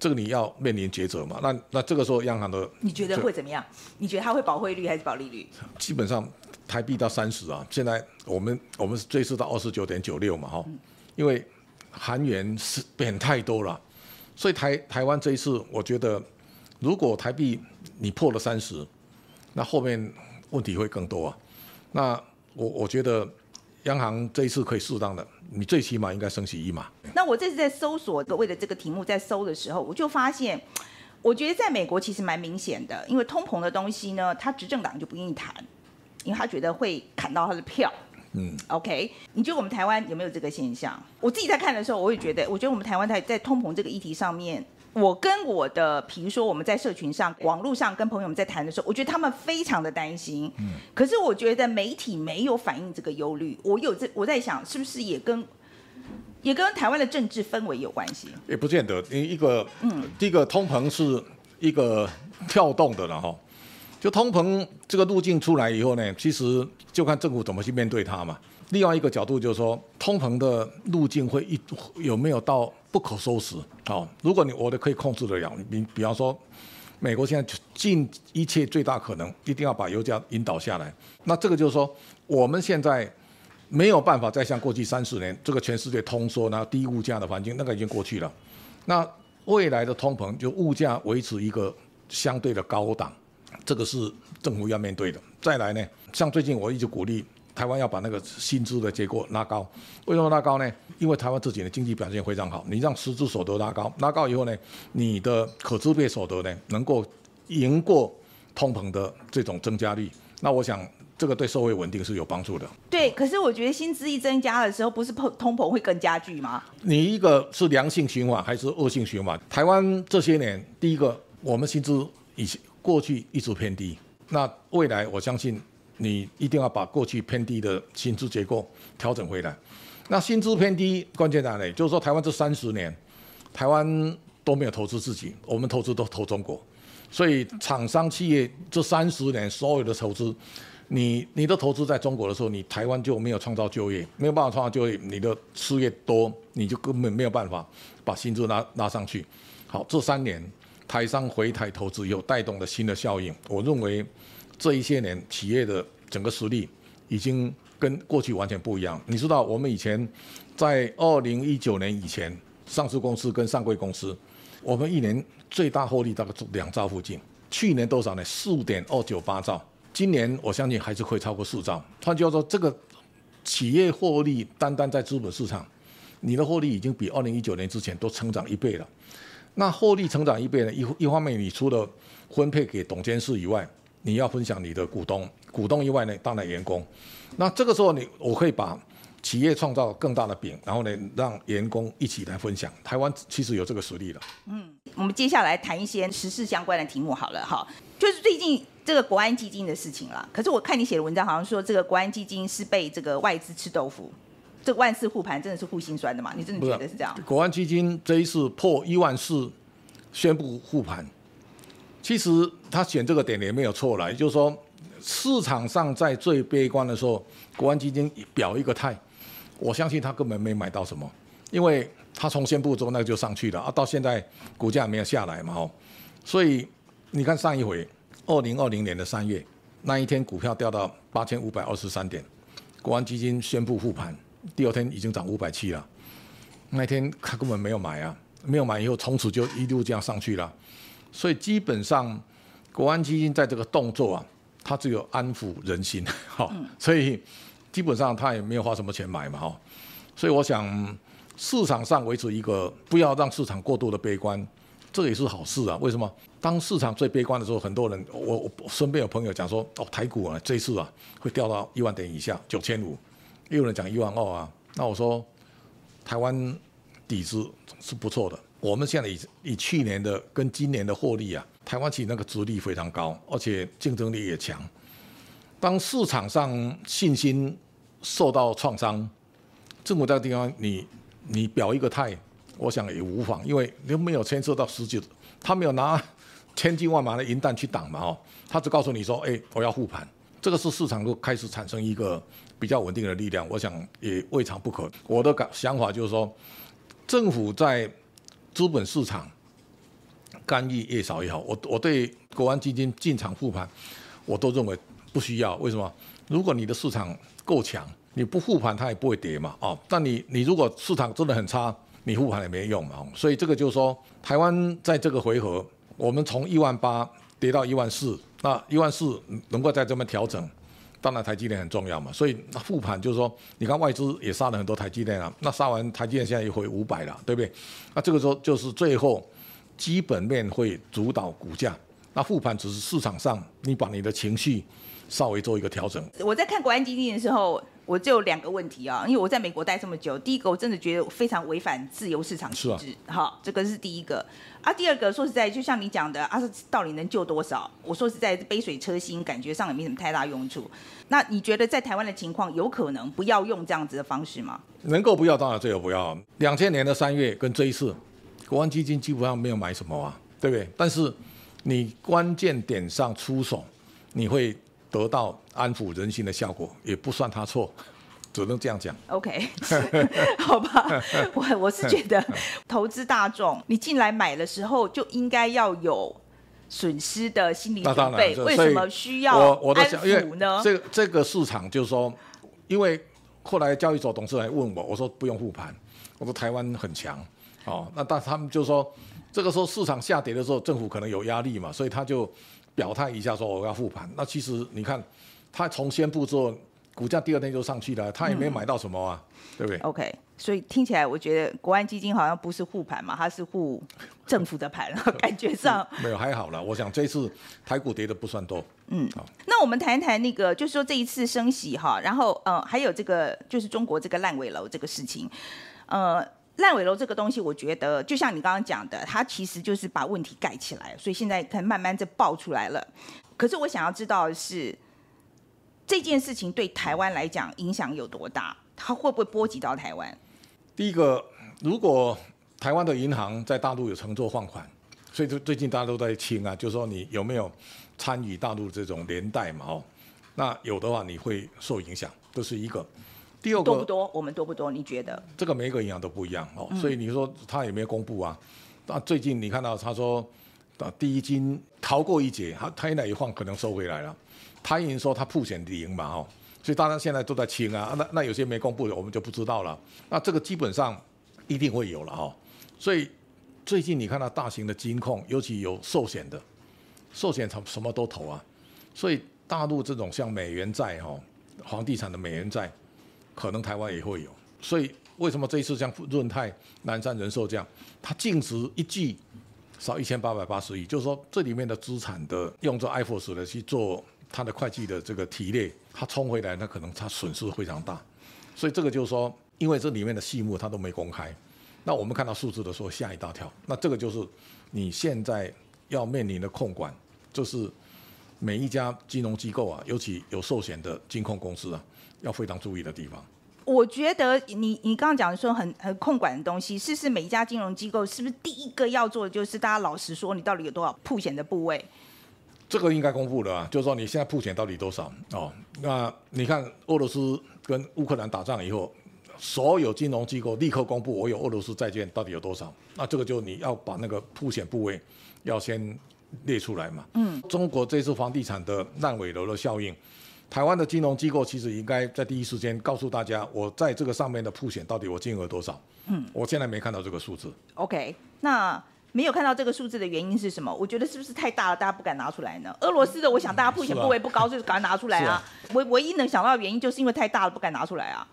这个你要面临抉择嘛？那那这个时候央行的你觉得会怎么样？你觉得它会保汇率还是保利率？基本上台币到三十啊，现在我们我们最次到二十九点九六嘛，哈，因为韩元是贬太多了，所以台台湾这一次我觉得，如果台币你破了三十，那后面问题会更多啊。那我我觉得。央行这一次可以适当的，你最起码应该升息一码。那我这次在搜索为了这个题目在搜的时候，我就发现，我觉得在美国其实蛮明显的，因为通膨的东西呢，他执政党就不愿意谈，因为他觉得会砍到他的票。嗯，OK，你觉得我们台湾有没有这个现象？我自己在看的时候，我也觉得，我觉得我们台湾在在通膨这个议题上面。我跟我的，比如说我们在社群上、网络上跟朋友们在谈的时候，我觉得他们非常的担心。嗯。可是我觉得媒体没有反映这个忧虑。我有这，我在想，是不是也跟也跟台湾的政治氛围有关系？也不见得。一个，嗯，第一个通膨是一个跳动的了哈。就通膨这个路径出来以后呢，其实就看政府怎么去面对它嘛。另外一个角度就是说，通膨的路径会一有没有到？不可收拾，好，如果你我的可以控制得了，你比方说，美国现在尽一切最大可能，一定要把油价引导下来。那这个就是说，我们现在没有办法再像过去三十年这个全世界通缩、然后低物价的环境，那个已经过去了。那未来的通膨就物价维持一个相对的高档，这个是政府要面对的。再来呢，像最近我一直鼓励台湾要把那个薪资的结构拉高。为什么拉高呢？因为台湾自己的经济表现非常好，你让实质所得拉高，拉高以后呢，你的可支配所得呢能够赢过通膨的这种增加率。那我想这个对社会稳定是有帮助的。对，可是我觉得薪资一增加的时候，不是通通膨会更加剧吗？你一个是良性循环还是恶性循环？台湾这些年，第一个我们薪资以前过去一直偏低，那未来我相信你一定要把过去偏低的薪资结构调整回来。那薪资偏低，关键在哪里？就是说台湾这三十年，台湾都没有投资自己，我们投资都投中国，所以厂商企业这三十年所有的投资，你你的投资在中国的时候，你台湾就没有创造就业，没有办法创造就业，你的失业多，你就根本没有办法把薪资拉拉上去。好，这三年台商回台投资有带动的新的效应，我认为这一些年企业的整个实力已经跟过去完全不一样。你知道，我们以前在二零一九年以前，上市公司跟上柜公司，我们一年最大获利大概两兆附近。去年多少呢？四点二九八兆。今年我相信还是会超过四兆。换句话说，这个企业获利单单在资本市场，你的获利已经比二零一九年之前都成长一倍了。那获利成长一倍呢？一一方面，你除了分配给董监事以外，你要分享你的股东，股东以外呢，当然员工。那这个时候你我可以把企业创造更大的饼，然后呢，让员工一起来分享。台湾其实有这个实力了。嗯我们接下来谈一些时事相关的题目好了哈，就是最近这个国安基金的事情了。可是我看你写的文章好像说这个国安基金是被这个外资吃豆腐，这个万事护盘真的是护心酸的嘛？你真的觉得是这样？国安基金这一次破一万四，宣布护盘。其实他选这个点也没有错了，也就是说，市场上在最悲观的时候，国安基金表一个态，我相信他根本没买到什么，因为他从宣布之后那个就上去了啊，到现在股价没有下来嘛哦，所以你看上一回，二零二零年的三月那一天股票掉到八千五百二十三点，国安基金宣布复盘，第二天已经涨五百七了，那天他根本没有买啊，没有买以后从此就一路这样上去了。所以基本上，国安基金在这个动作啊，它只有安抚人心，哈、所以基本上他也没有花什么钱买嘛，哈，所以我想市场上维持一个不要让市场过度的悲观，这也是好事啊。为什么？当市场最悲观的时候，很多人，我我身边有朋友讲说，哦，台股啊，这次啊会掉到一万点以下，九千五，也有人讲一万二啊。那我说，台湾底子是不错的。我们现在以以去年的跟今年的获利啊，台湾其实那个殖利非常高，而且竞争力也强。当市场上信心受到创伤，政府这个地方你你表一个态，我想也无妨，因为你没有牵涉到实际，他没有拿千军万马的银弹去挡嘛哦，他只告诉你说，哎，我要护盘，这个是市场就开始产生一个比较稳定的力量，我想也未尝不可。我的感想法就是说，政府在资本市场干预越少越好。我我对国安基金进场护盘，我都认为不需要。为什么？如果你的市场够强，你不护盘它也不会跌嘛。哦，但你你如果市场真的很差，你护盘也没用嘛。所以这个就是说，台湾在这个回合，我们从一万八跌到一万四，那一万四能够在这边调整。当然，台积电很重要嘛，所以那复盘就是说，你看外资也杀了很多台积电啊，那杀完台积电现在又回五百了，对不对？那这个时候就是最后基本面会主导股价，那复盘只是市场上你把你的情绪稍微做一个调整。我在看国安基金的时候，我就有两个问题啊，因为我在美国待这么久，第一个我真的觉得非常违反自由市场机制，好，这个是第一个。啊，第二个说实在，就像你讲的，啊，到底能救多少？我说实在，杯水车薪，感觉上也没什么太大用处。那你觉得在台湾的情况，有可能不要用这样子的方式吗？能够不要，当然最好不要。两千年的三月跟这一次，国安基金基本上没有买什么啊，对不对？但是你关键点上出手，你会得到安抚人心的效果，也不算他错。只能这样讲。OK，好吧，我我是觉得 投资大众，你进来买的时候就应该要有损失的心理准备。为什么需要我我在安想，因为抚呢？这个这个市场就是说，因为后来交易所董事来问我，我说不用护盘，我说台湾很强，哦，那但他们就说这个时候市场下跌的时候，政府可能有压力嘛，所以他就表态一下说我要护盘。那其实你看，他从宣布之后股价第二天就上去了，他也没买到什么啊，对不对？OK，所以听起来我觉得国安基金好像不是护盘嘛，它是护政府的盘，感觉上。没有还好了，我想这次台股跌的不算多。嗯那我们谈一谈那个，就是说这一次升息哈，然后呃，还有这个就是中国这个烂尾楼这个事情，呃。烂尾楼这个东西，我觉得就像你刚刚讲的，它其实就是把问题盖起来，所以现在可能慢慢在爆出来了。可是我想要知道的是，这件事情对台湾来讲影响有多大？它会不会波及到台湾？第一个，如果台湾的银行在大陆有乘坐放款，所以最最近大家都在清啊，就是说你有没有参与大陆这种连带嘛？哦，那有的话你会受影响，这是一个。第二个，多不多？我们多不多？你觉得？这个每一个银行都不一样哦，所以你说他有没有公布啊？那最近你看到他说，啊，第一金逃过一劫，他他现在一晃可能收回来了。他已经说他铺险零嘛，哦，所以大家现在都在清啊，那那有些没公布的我们就不知道了。那这个基本上一定会有了哦，所以最近你看到大型的金控，尤其有寿险的，寿险它什么都投啊，所以大陆这种像美元债哈、哦，房地产的美元债。可能台湾也会有，所以为什么这一次像润泰、南山人寿这样，它净值一季少一千八百八十亿，就是说这里面的资产的用作 IFRS 的去做它的会计的这个提列，它冲回来，那可能它损失非常大，所以这个就是说，因为这里面的细目它都没公开，那我们看到数字的时候吓一大跳，那这个就是你现在要面临的控管，就是每一家金融机构啊，尤其有寿险的金控公司啊。要非常注意的地方，我觉得你你刚刚讲说很很控管的东西，是不是每一家金融机构是不是第一个要做的就是大家老实说，你到底有多少铺险的部位？这个应该公布了啊，就是说你现在铺险到底多少哦？那你看俄罗斯跟乌克兰打仗以后，所有金融机构立刻公布我有俄罗斯债券到底有多少，那这个就你要把那个铺险部位要先列出来嘛。嗯，中国这次房地产的烂尾楼的效应。台湾的金融机构其实应该在第一时间告诉大家，我在这个上面的铺险到底我金额多少？嗯，我现在没看到这个数字。OK，那没有看到这个数字的原因是什么？我觉得是不是太大了，大家不敢拿出来呢？俄罗斯的，我想大家铺险部位不高，就是赶快拿出来啊。唯唯一能想到的原因，就是因为太大了，不敢拿出来啊。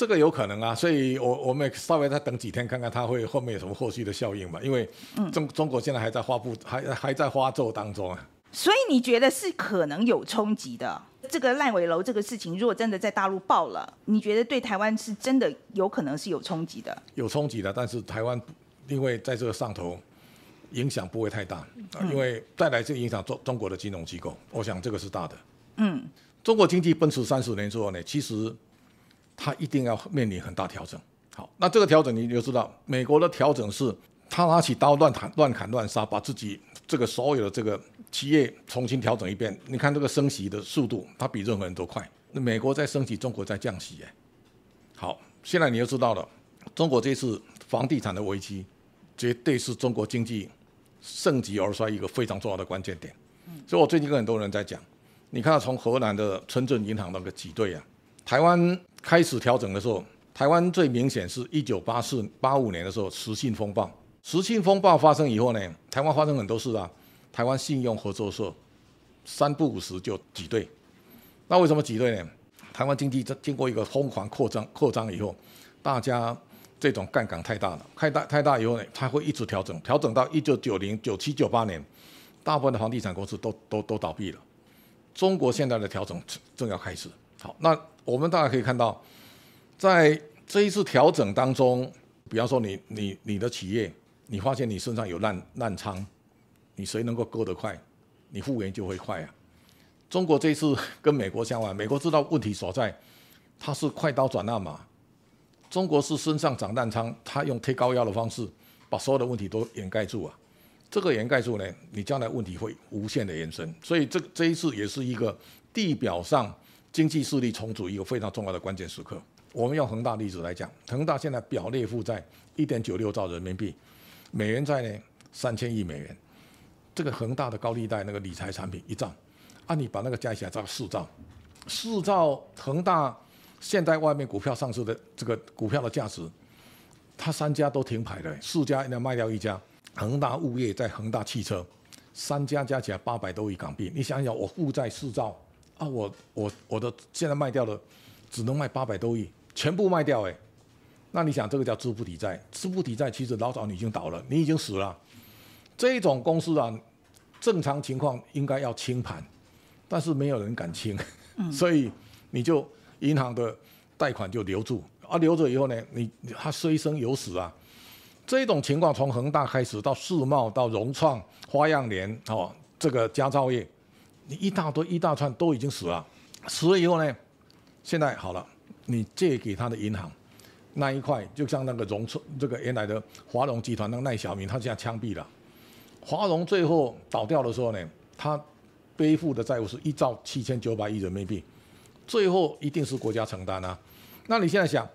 这个有可能啊，所以我我们稍微再等几天，看看它会后面有什么后续的效应吧。因为中中国现在还在发布，还还在发咒当中啊。所以你觉得是可能有冲击的？这个烂尾楼这个事情，如果真的在大陆爆了，你觉得对台湾是真的有可能是有冲击的？有冲击的，但是台湾因为在这个上头影响不会太大啊，因为再来就影响中中国的金融机构，我想这个是大的。嗯，中国经济奔驰三十年之后呢，其实它一定要面临很大调整。好，那这个调整你就知道，美国的调整是他拿起刀乱砍乱砍乱杀，把自己这个所有的这个。企业重新调整一遍，你看这个升息的速度，它比任何人都快。那美国在升息，中国在降息，哎，好，现在你就知道了，中国这次房地产的危机，绝对是中国经济盛极而衰一个非常重要的关键点。所以我最近跟很多人在讲，你看从荷兰的村镇银行那个挤兑啊，台湾开始调整的时候，台湾最明显是一九八四八五年的时候，实信风暴，实信风暴发生以后呢，台湾发生很多事啊。台湾信用合作社三不五时就挤兑，那为什么挤兑呢？台湾经济在经过一个疯狂扩张扩张以后，大家这种杠杆太大了，太大太大以后呢，它会一直调整，调整到一九九零、九七、九八年，大部分的房地产公司都都都倒闭了。中国现在的调整正要开始。好，那我们大家可以看到，在这一次调整当中，比方说你你你的企业，你发现你身上有烂烂仓。你谁能够割得快，你复原就会快啊。中国这一次跟美国相反，美国知道问题所在，它是快刀斩乱麻。中国是身上长烂疮，它用贴膏药的方式把所有的问题都掩盖住啊。这个掩盖住呢，你将来问题会无限的延伸。所以这这一次也是一个地表上经济势力重组一个非常重要的关键时刻。我们用恒大例子来讲，恒大现在表列负债一点九六兆人民币，美元债呢三千亿美元。这个恒大的高利贷那个理财产品一兆，啊，你把那个加起来到四兆，四兆恒大现在外面股票上市的这个股票的价值，它三家都停牌了，四家要卖掉一家，恒大物业在恒大汽车，三家加起来八百多亿港币，你想想，我负债四兆，啊，我我我的现在卖掉了，只能卖八百多亿，全部卖掉哎。那你想这个叫资不抵债？资不抵债其实老早你已经倒了，你已经死了。这一种公司啊，正常情况应该要清盘，但是没有人敢清，所以你就银行的贷款就留住啊，留着以后呢，你它虽生有死啊。这种情况从恒大开始到世贸到融创、花样年哦，这个佳兆业，你一大堆一大串都已经死了，死了以后呢，现在好了，你借给他的银行。那一块就像那个融，这个原来的华融集团那个赖小民，他现在枪毙了。华融最后倒掉的时候呢，他背负的债务是一兆七千九百亿人民币，最后一定是国家承担啊。那你现在想，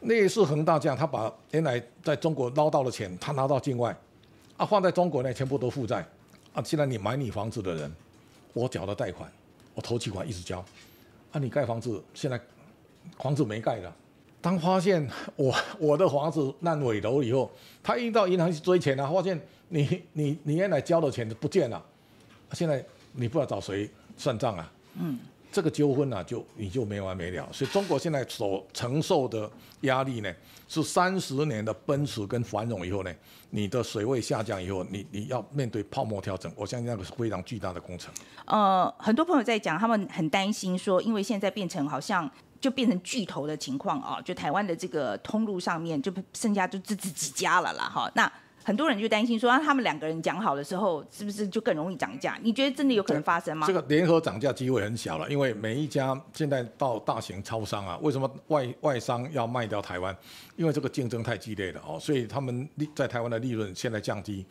那是恒大这样，他把原来在中国捞到的钱，他拿到境外，啊，放在中国呢，全部都负债。啊，现在你买你房子的人，我缴的贷款，我头期款一直交，啊，你盖房子，现在房子没盖了。当发现我 我的房子烂尾楼以后，他一到银行去追钱啊，发现你你你原来交的钱都不见了，现在你不知道找谁算账啊？嗯，这个纠纷啊，就你就没完没了。所以中国现在所承受的压力呢，是三十年的奔驰跟繁荣以后呢，你的水位下降以后，你你要面对泡沫调整，我相信那个是非常巨大的工程。呃，很多朋友在讲，他们很担心说，因为现在变成好像。就变成巨头的情况啊，就台湾的这个通路上面就剩下就这这几家了啦哈。那很多人就担心说，他们两个人讲好的时候，是不是就更容易涨价？你觉得真的有可能发生吗？这个联合涨价机会很小了，因为每一家现在到大型超商啊，为什么外外商要卖掉台湾？因为这个竞争太激烈了哦，所以他们利在台湾的利润现在降低，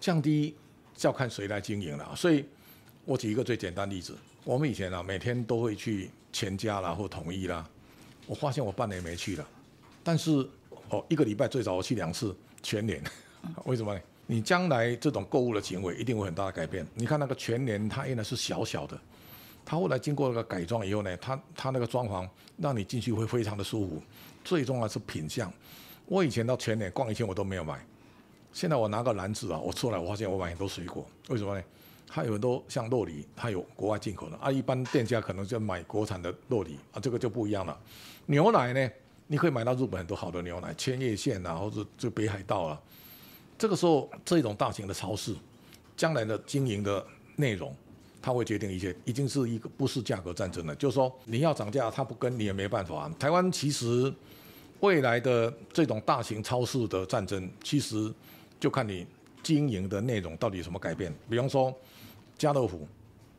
降低要看谁来经营了。所以我举一个最简单例子，我们以前啊每天都会去。全家啦或统一啦，我发现我半年没去了，但是哦一个礼拜最少我去两次全年，为什么呢？你将来这种购物的行为一定会很大的改变。你看那个全年，它原来是小小的，它后来经过那个改装以后呢，它它那个装潢让你进去会非常的舒服。最重要是品相，我以前到全年逛一圈我都没有买，现在我拿个篮子啊，我出来我发现我买很多水果，为什么呢？它有很多像洛梨，它有国外进口的啊。一般店家可能就买国产的洛梨啊，这个就不一样了。牛奶呢，你可以买到日本很多好的牛奶，千叶县啊，或者就北海道啊。这个时候，这种大型的超市，将来的经营的内容，它会决定一些，已经是一个不是价格战争了。就是说，你要涨价，它不跟你也没办法。台湾其实未来的这种大型超市的战争，其实就看你经营的内容到底有什么改变。比方说。家乐福，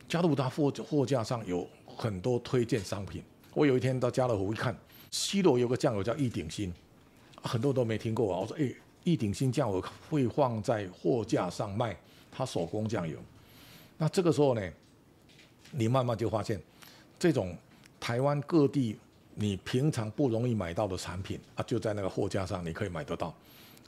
家乐福它货货架上有很多推荐商品。我有一天到家乐福一看，西罗有个酱油叫一鼎新，很多都没听过啊。我说，哎，一鼎新酱油会放在货架上卖，它手工酱油。那这个时候呢，你慢慢就发现，这种台湾各地你平常不容易买到的产品啊，就在那个货架上你可以买得到。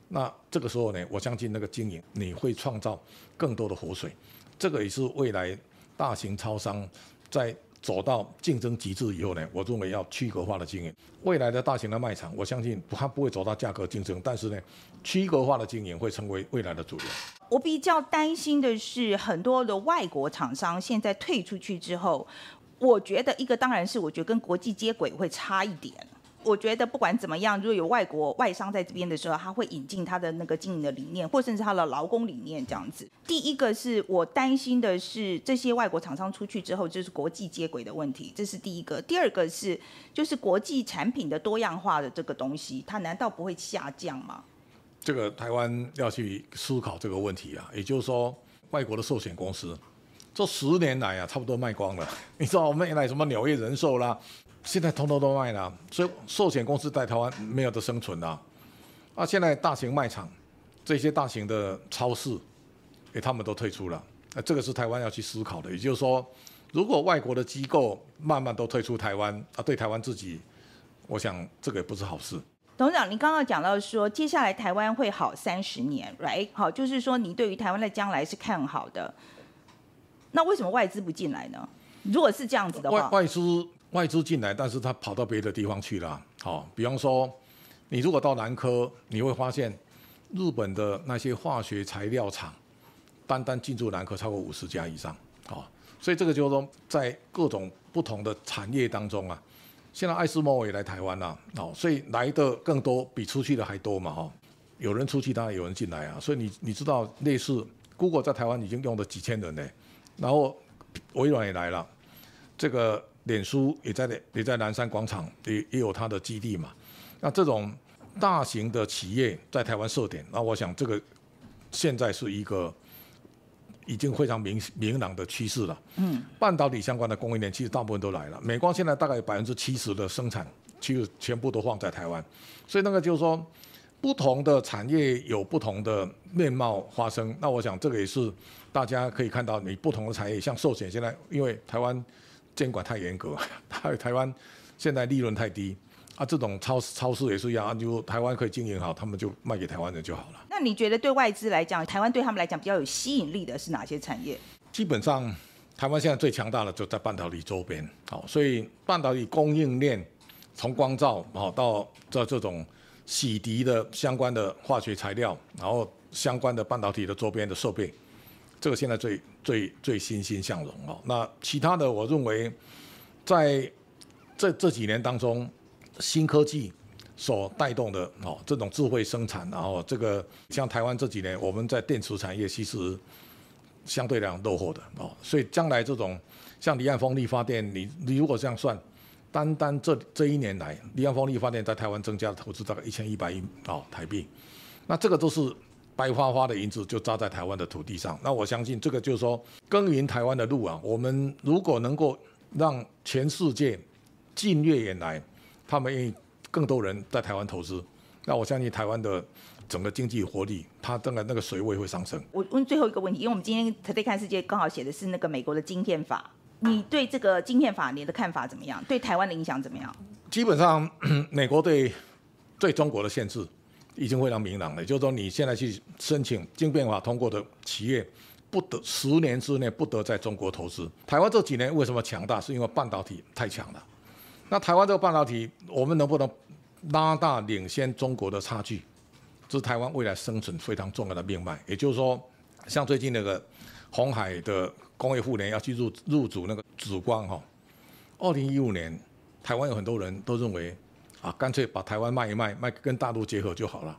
那这个时候呢，我相信那个经营你会创造更多的活水。这个也是未来大型超商在走到竞争极致以后呢，我认为要区隔化的经营。未来的大型的卖场，我相信它不会走到价格竞争，但是呢，区隔化的经营会成为未来的主流。我比较担心的是，很多的外国厂商现在退出去之后，我觉得一个当然是我觉得跟国际接轨会差一点。我觉得不管怎么样，如果有外国外商在这边的时候，他会引进他的那个经营的理念，或甚至他的劳工理念这样子。第一个是我担心的是这些外国厂商出去之后，就是国际接轨的问题，这是第一个。第二个是就是国际产品的多样化的这个东西，它难道不会下降吗？这个台湾要去思考这个问题啊，也就是说，外国的寿险公司这十年来啊，差不多卖光了。你知道我们原来什么纽约人寿啦？现在通通都卖了，所以寿险公司在台湾没有得生存了。啊，现在大型卖场、这些大型的超市，哎，他们都退出了。那这个是台湾要去思考的。也就是说，如果外国的机构慢慢都退出台湾，啊，对台湾自己，我想这个也不是好事。董事长，您刚刚讲到说，接下来台湾会好三十年，right？好，就是说你对于台湾的将来是看好的。那为什么外资不进来呢？如果是这样子的话，外外资。外资进来，但是他跑到别的地方去了。好，比方说，你如果到南科，你会发现日本的那些化学材料厂，单单进驻南科超过五十家以上。好，所以这个就是说，在各种不同的产业当中啊，现在爱斯莫也来台湾了，哦，所以来的更多，比出去的还多嘛，哈。有人出去，当然有人进来啊。所以你你知道，类似 Google 在台湾已经用了几千人呢，然后微软也来了，这个脸书也在也在南山广场也也有它的基地嘛。那这种大型的企业在台湾设点，那我想这个现在是一个。已经非常明明朗的趋势了。嗯，半导体相关的供应链其实大部分都来了。美光现在大概百分之七十的生产其实全部都放在台湾，所以那个就是说，不同的产业有不同的面貌发生。那我想这个也是大家可以看到，你不同的产业，像寿险现在因为台湾监管太严格，台 台湾现在利润太低。啊，这种超超市也是一样，就台湾可以经营好，他们就卖给台湾人就好了。那你觉得对外资来讲，台湾对他们来讲比较有吸引力的是哪些产业？基本上，台湾现在最强大的就在半导体周边，好，所以半导体供应链从光照好到这这种洗涤的相关的化学材料，然后相关的半导体的周边的设备，这个现在最最最欣欣向荣哦。那其他的，我认为在这这几年当中。新科技所带动的哦，这种智慧生产，然后这个像台湾这几年我们在电池产业其实相对来讲落后的哦，所以将来这种像离岸风力发电，你你如果这样算，单单这这一年来，离岸风力发电在台湾增加的投资大概一千一百亿哦台币，那这个都是白花花的银子就扎在台湾的土地上，那我相信这个就是说耕耘台湾的路啊，我们如果能够让全世界近月以来。他们愿意更多人在台湾投资，那我相信台湾的整个经济活力，它当然那个水位会上升。我问最后一个问题，因为我们今天 Today 看世界刚好写的是那个美国的晶片法，你对这个晶片法你的看法怎么样？对台湾的影响怎么样？基本上，美国对对中国的限制已经非常明朗了，就是说你现在去申请晶片法通过的企业，不得十年之内不得在中国投资。台湾这几年为什么强大？是因为半导体太强了。那台湾这个半导体，我们能不能拉大领先中国的差距？这是台湾未来生存非常重要的命脉。也就是说，像最近那个红海的工业互联要去入入主那个紫光哈，二零一五年，台湾有很多人都认为啊，干脆把台湾卖一卖，卖跟大陆结合就好了。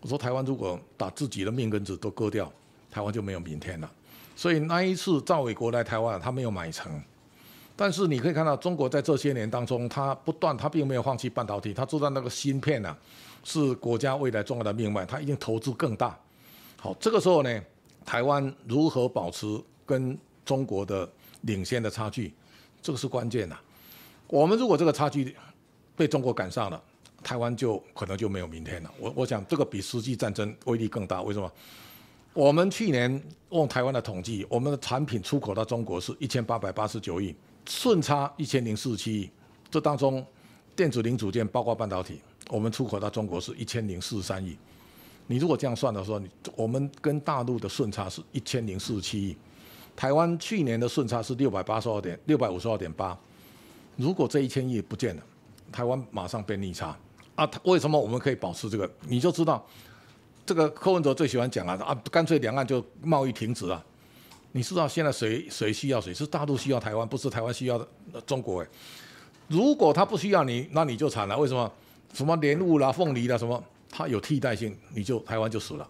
我说台湾如果把自己的命根子都割掉，台湾就没有明天了。所以那一次赵伟国来台湾，他没有买成。但是你可以看到，中国在这些年当中，他不断，他并没有放弃半导体，他知道那个芯片呢，是国家未来重要的命脉，他已经投资更大。好，这个时候呢，台湾如何保持跟中国的领先的差距，这个是关键呐。我们如果这个差距被中国赶上了，台湾就可能就没有明天了。我我想这个比实际战争威力更大。为什么？我们去年用台湾的统计，我们的产品出口到中国是一千八百八十九亿。顺差一千零四十七亿，这当中电子零组件包括半导体，我们出口到中国是一千零四十三亿。你如果这样算的时候，你我们跟大陆的顺差是一千零四十七亿，台湾去年的顺差是六百八十二点六百五十二点八。如果这一千亿不见了，台湾马上变逆差啊！为什么我们可以保持这个？你就知道，这个柯文哲最喜欢讲啊啊，干脆两岸就贸易停止啊。你知道现在谁谁需要谁？是大陆需要台湾，不是台湾需要中国哎。如果他不需要你，那你就惨了。为什么？什么莲雾啦、凤梨啦，什么，他有替代性，你就台湾就死了。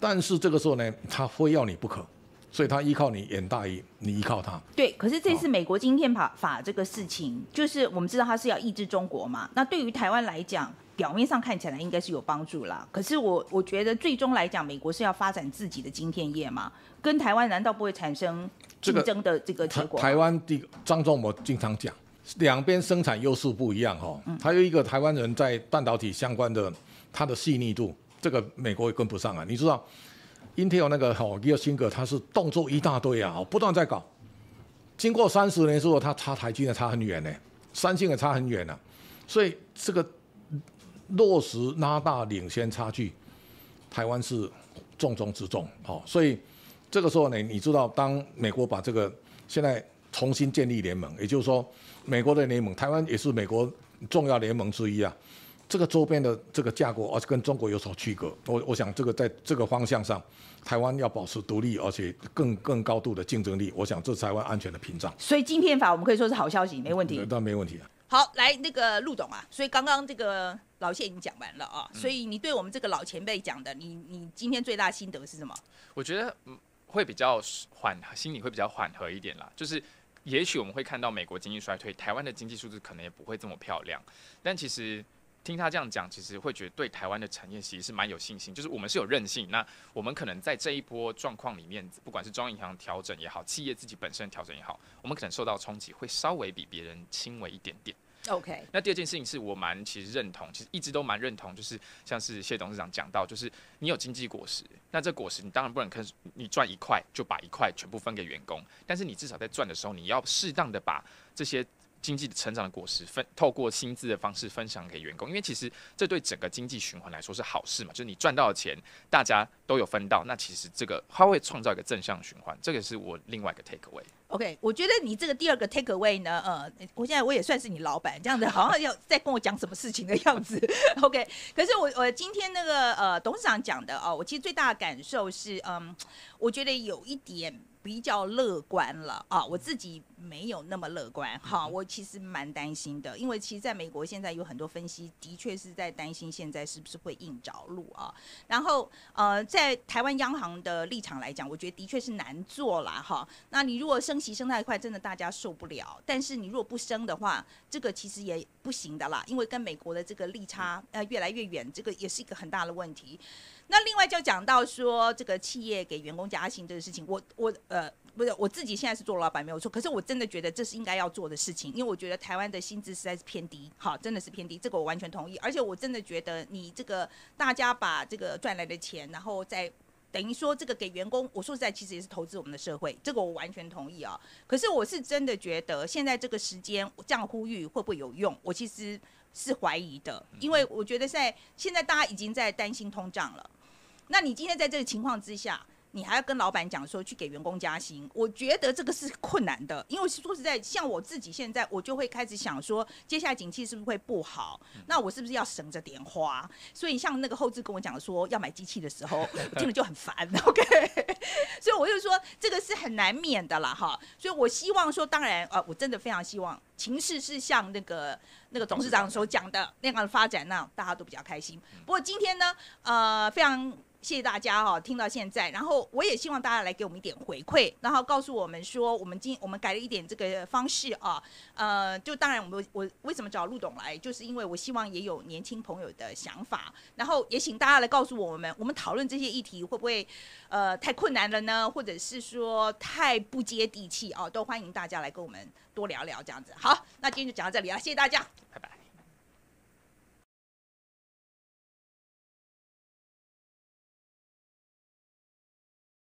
但是这个时候呢，他非要你不可，所以他依靠你远大于你依靠他。对，可是这次美国晶片法法这个事情，就是我们知道他是要抑制中国嘛。那对于台湾来讲，表面上看起来应该是有帮助啦。可是我我觉得最终来讲，美国是要发展自己的晶片业嘛。跟台湾难道不会产生竞争的这个结果？台湾的张忠谋经常讲，两边生产优势不一样哈。还有一个台湾人在半导体相关的，他的细腻度，这个美国也跟不上啊。你知道，Intel 那个哈吉尔辛格，他是动作一大堆啊，不断在搞。经过三十年之后，他差台积电差很远呢，三星也差很远了。所以这个落实拉大领先差距，台湾是重中之重哦。所以。这个时候呢，你知道，当美国把这个现在重新建立联盟，也就是说，美国的联盟，台湾也是美国重要联盟之一啊。这个周边的这个架构，而且跟中国有所区隔。我我想这个在这个方向上，台湾要保持独立，而且更更高度的竞争力，我想这是台湾安全的屏障。所以晶片法我们可以说是好消息，没问题。那没问题。啊好，来那个陆总啊，所以刚刚这个老谢已经讲完了啊，所以你对我们这个老前辈讲的，你你今天最大心得是什么？我觉得嗯会比较缓，心里会比较缓和一点啦。就是也许我们会看到美国经济衰退，台湾的经济数字可能也不会这么漂亮，但其实。听他这样讲，其实会觉得对台湾的产业其实是蛮有信心，就是我们是有韧性。那我们可能在这一波状况里面，不管是中央银行调整也好，企业自己本身调整也好，我们可能受到冲击会稍微比别人轻微一点点。OK。那第二件事情是我蛮其实认同，其实一直都蛮认同，就是像是谢董事长讲到，就是你有经济果实，那这果实你当然不能看你赚一块就把一块全部分给员工，但是你至少在赚的时候，你要适当的把这些。经济的成长的果实分透过薪资的方式分享给员工，因为其实这对整个经济循环来说是好事嘛，就是你赚到的钱大家都有分到，那其实这个它会创造一个正向循环，这个是我另外一个 take away。OK，我觉得你这个第二个 take away 呢，呃，我现在我也算是你老板，这样子好像要在跟我讲什么事情的样子。OK，可是我我今天那个呃董事长讲的哦，我其实最大的感受是，嗯，我觉得有一点。比较乐观了啊，我自己没有那么乐观哈，我其实蛮担心的，因为其实在美国现在有很多分析，的确是在担心现在是不是会硬着陆啊。然后呃，在台湾央行的立场来讲，我觉得的确是难做了哈。那你如果升息升太快，真的大家受不了；但是你如果不升的话，这个其实也不行的啦，因为跟美国的这个利差呃越来越远，这个也是一个很大的问题。那另外就讲到说这个企业给员工加薪这个事情，我我呃不是我自己现在是做老板没有错，可是我真的觉得这是应该要做的事情，因为我觉得台湾的薪资实在是偏低，好，真的是偏低，这个我完全同意。而且我真的觉得你这个大家把这个赚来的钱，然后再等于说这个给员工，我说实在其实也是投资我们的社会，这个我完全同意啊。可是我是真的觉得现在这个时间这样呼吁会不会有用？我其实是怀疑的，因为我觉得在现在大家已经在担心通胀了。那你今天在这个情况之下，你还要跟老板讲说去给员工加薪，我觉得这个是困难的，因为说实在，像我自己现在，我就会开始想说，接下来景气是不是会不好？那我是不是要省着点花？所以像那个后置跟我讲说要买机器的时候，我听了就很烦。OK，所以我就说这个是很难免的啦，哈。所以我希望说，当然呃，我真的非常希望情势是像那个那个董事长所讲的那样的发展，那大家都比较开心。不过今天呢，呃，非常。谢谢大家哈，听到现在，然后我也希望大家来给我们一点回馈，然后告诉我们说，我们今我们改了一点这个方式啊，呃，就当然我们我为什么找陆董来，就是因为我希望也有年轻朋友的想法，然后也请大家来告诉我们，我们讨论这些议题会不会呃太困难了呢，或者是说太不接地气啊，都欢迎大家来跟我们多聊聊这样子。好，那今天就讲到这里了，谢谢大家，拜拜。